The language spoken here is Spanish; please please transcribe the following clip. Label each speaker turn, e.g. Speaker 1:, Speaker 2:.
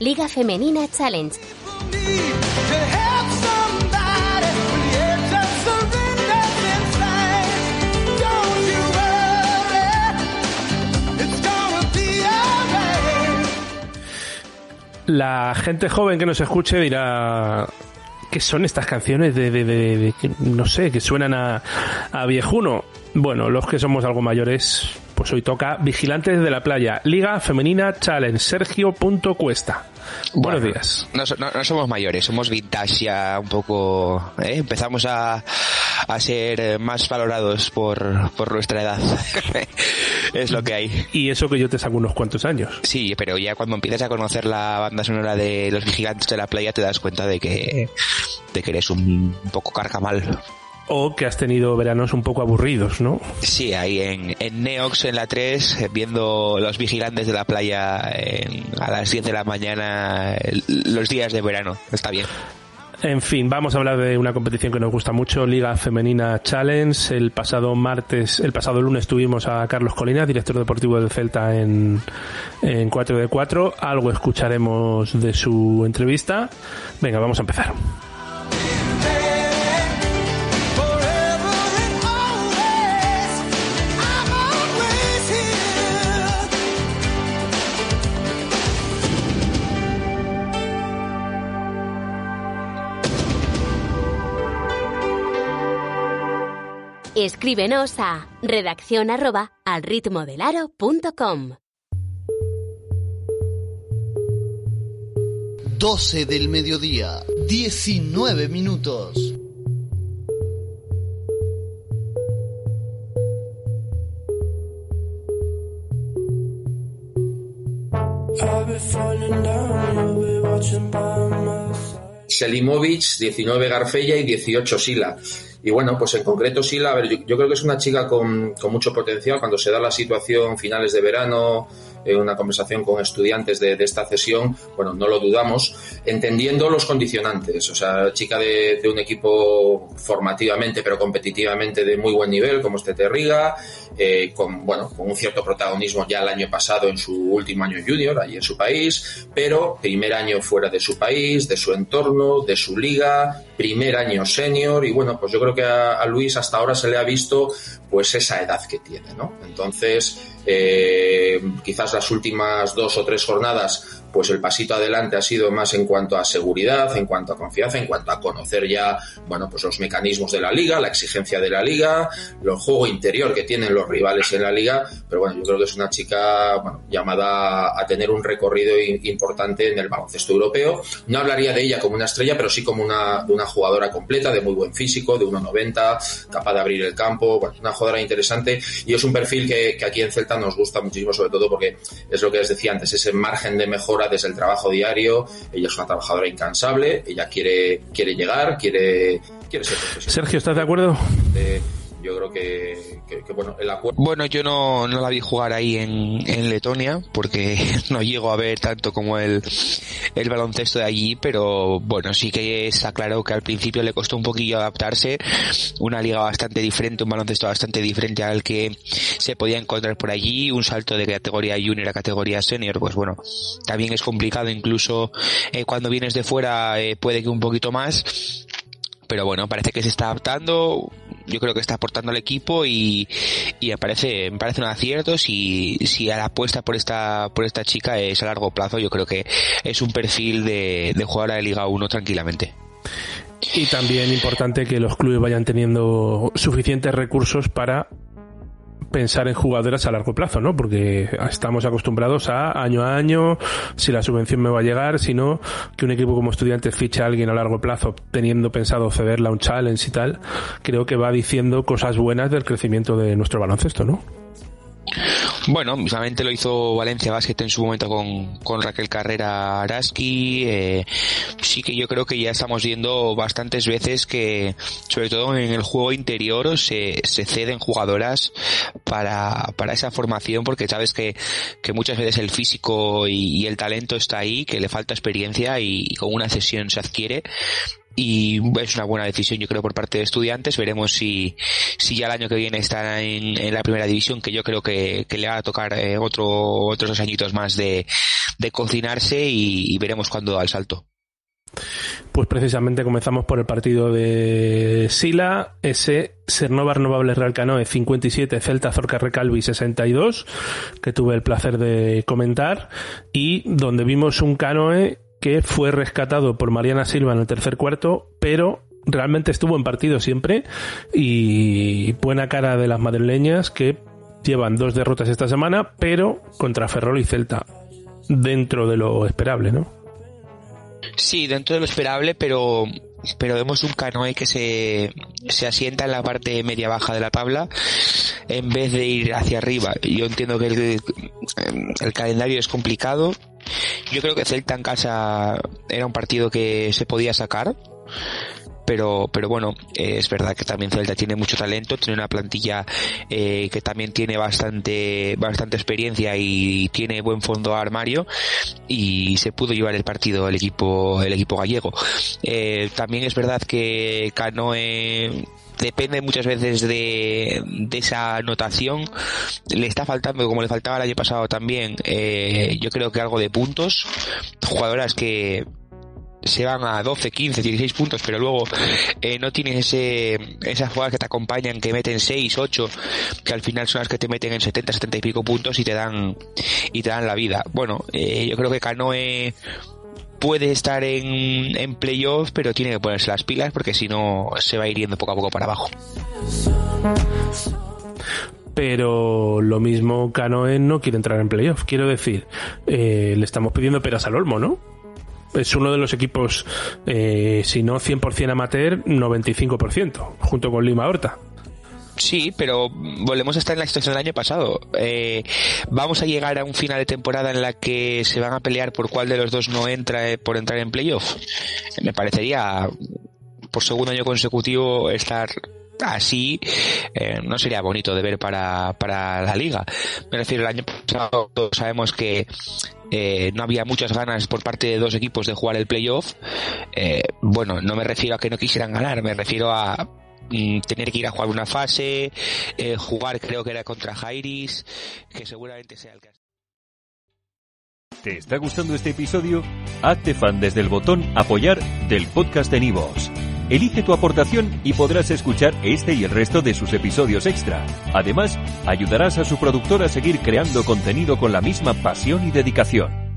Speaker 1: Liga Femenina Challenge.
Speaker 2: La gente joven que nos escuche dirá, ¿qué son estas canciones de, de, de, de, de no sé, que suenan a, a viejuno? Bueno, los que somos algo mayores, pues hoy toca Vigilantes de la Playa, Liga Femenina Challenge, Sergio Punto Cuesta. Buenos
Speaker 3: Bueno,
Speaker 2: días.
Speaker 3: No, so- no- no somos mayores, somos vintage ya un poco. ¿eh? Empezamos a, a ser eh, más valorados por, por nuestra edad. es lo que hay.
Speaker 2: Y eso que yo te saco unos cuantos años.
Speaker 3: Sí, pero ya cuando empiezas a conocer la banda sonora de Los Vigilantes de la Playa te das cuenta de que, de que eres un, poco carcamal.
Speaker 2: O que has tenido veranos un poco aburridos, ¿no?
Speaker 3: Sí, ahí en, en Neox, en la 3, eh, viendo Los Vigilantes de la Playa en- a las 10 de la mañana los días de verano. Está bien.
Speaker 2: En fin, vamos a hablar de una competición que nos gusta mucho, Liga Femenina Challenge. El pasado martes, el pasado lunes tuvimos a Carlos Colina, director deportivo del Celta en, en 4 de 4. Algo escucharemos de su entrevista. Venga, vamos a empezar.
Speaker 1: Escríbenos a redacción arroba al ritmo del aro.com.
Speaker 4: 12 del mediodía, 19 minutos.
Speaker 5: Selimovic, 19 Garfella y 18 Sila. Y bueno, pues en concreto Sila, a ver, yo, yo creo que es una chica con, con mucho potencial. Cuando se da la situación finales de verano, en una conversación con estudiantes de, esta sesión, bueno, no lo dudamos, entendiendo los condicionantes. O sea, chica de, un equipo formativamente, pero competitivamente de muy buen nivel, como este Terriga, eh, con, bueno, con un cierto protagonismo ya el año pasado en su último año junior, allí en su país, pero primer año fuera de su país, de su entorno, de su liga, primer año senior, y bueno, pues yo creo que a, a Luis hasta ahora se le ha visto pues esa edad que tiene, ¿no? Entonces, eh, quizás las últimas dos o tres jornadas pues el pasito adelante ha sido más en cuanto a seguridad, en cuanto a confianza, en cuanto a conocer ya, bueno, pues los mecanismos de la liga, la exigencia de la liga, el juego interior que tienen los rivales en la liga, pero bueno, yo creo que es una chica, bueno, llamada a tener un recorrido importante en el baloncesto europeo. No hablaría de ella como una estrella, pero sí como una, una jugadora completa, de muy buen físico, de 1,90, capaz de abrir el campo, bueno, una jugadora interesante y es un perfil que, que aquí en Celta nos gusta muchísimo, sobre todo porque es lo que les decía antes, ese margen de mejora desde el trabajo diario. Ella es una trabajadora incansable, ella quiere, quiere llegar, quiere, quiere ser profesional.
Speaker 2: Sergio, ¿estás de acuerdo?
Speaker 5: Yo creo que, que- que, bueno, el acuerdo.
Speaker 3: Bueno, yo no, no la vi jugar ahí en, en Letonia, porque no llego a ver tanto como el, el baloncesto de allí, pero bueno, sí que está claro que al principio le costó un poquillo adaptarse, una liga bastante diferente, un baloncesto bastante diferente al que se podía encontrar por allí, un salto de categoría junior a categoría senior, pues bueno, también es complicado, incluso eh, cuando vienes de fuera eh, puede que un poquito más, pero bueno, parece que se está adaptando, yo creo que está aportando al equipo y, y me parece, me parece un acierto si, si la apuesta por esta, por esta chica es a largo plazo, yo creo que es un perfil de, de jugadora de Liga 1 tranquilamente.
Speaker 2: Y también importante que los clubes vayan teniendo suficientes recursos para pensar en jugadoras a largo plazo, ¿no? Porque estamos acostumbrados a año a año, si la subvención me va a llegar, si no, que un equipo como estudiantes ficha a alguien a largo plazo teniendo pensado cederla a un challenge y tal, creo que va diciendo cosas buenas del crecimiento de nuestro baloncesto, ¿no?
Speaker 3: Bueno, mismamente lo hizo Valencia Basket en su momento con, con Raquel Carrera Araski. Eh, sí que yo creo que ya estamos viendo bastantes veces que, sobre todo en el juego interior, se, se ceden jugadoras para, para esa formación, porque sabes que, que muchas veces el físico y, el talento está ahí, que le falta experiencia y, y con una cesión se adquiere. Y es una buena decisión yo creo por parte de estudiantes. Veremos si, si ya el año que viene está en, la primera división que yo creo que, le va a tocar eh, otro, otros dos añitos más de, de cocinarse y, veremos cuándo da el salto.
Speaker 2: Pues precisamente comenzamos por el partido de Sila, ese Sernova Renovables Real Canoe 57, Celta Zorca Recalvi 62, que tuve el placer de comentar, y donde vimos un canoe que fue rescatado por Mariana Silva en el tercer cuarto, pero realmente estuvo en partido siempre y buena cara de las madrileñas que llevan dos derrotas esta semana, pero contra Ferrol y Celta, dentro de lo esperable, ¿no?
Speaker 3: Sí, dentro de lo esperable, pero pero vemos un canoe que se, se asienta en la parte media baja de la tabla en vez de ir hacia arriba. Yo entiendo que el, el calendario es complicado, yo creo que Celta en casa era un partido que se podía sacar, pero, pero bueno, es verdad que también Celta tiene mucho talento, tiene una plantilla eh, que también tiene bastante, bastante experiencia y tiene buen fondo armario y se pudo llevar el partido el equipo, el equipo gallego. Eh, también es verdad que Canoe depende muchas veces de, de esa anotación. Le está faltando, como le faltaba el año pasado también, eh, yo creo que algo de puntos. Jugadoras que se van a 12, 15, 16 puntos, pero luego eh, no tienes ese, esas jugadas que te acompañan, que meten 6, 8, que al final son las que te meten en 70, 70 y pico puntos y te dan, y te dan la vida. Bueno, eh, yo creo que Canoe puede estar en, en playoff, pero tiene que ponerse las pilas porque si no se va a ir yendo poco a poco para abajo.
Speaker 2: Pero lo mismo Canoe no quiere entrar en playoff. Quiero decir, eh, le estamos pidiendo peras al olmo, ¿no? Es uno de los equipos, eh, si no 100% amateur, 95%, junto con Lima Horta.
Speaker 3: Sí, pero volvemos a estar en la situación del año pasado. Eh, vamos a llegar a un final de temporada en la que se van a pelear por cuál de los dos no entra eh, por entrar en playoff. Me parecería, por segundo año consecutivo, estar así eh, no sería bonito de ver para, para la liga. Me refiero, el año pasado todos sabemos que eh, no había muchas ganas por parte de dos equipos de jugar el playoff. Eh, bueno, no me refiero a que no quisieran ganar, me refiero a Mm, tener que ir a jugar una fase, eh, jugar creo que era contra Jairis, que seguramente sea el caso.
Speaker 6: ¿Te está gustando este episodio? Hazte fan desde el botón apoyar del podcast de Nivos. Elige tu aportación y podrás escuchar este y el resto de sus episodios extra. Además, ayudarás a su productor a seguir creando contenido con la misma pasión y dedicación.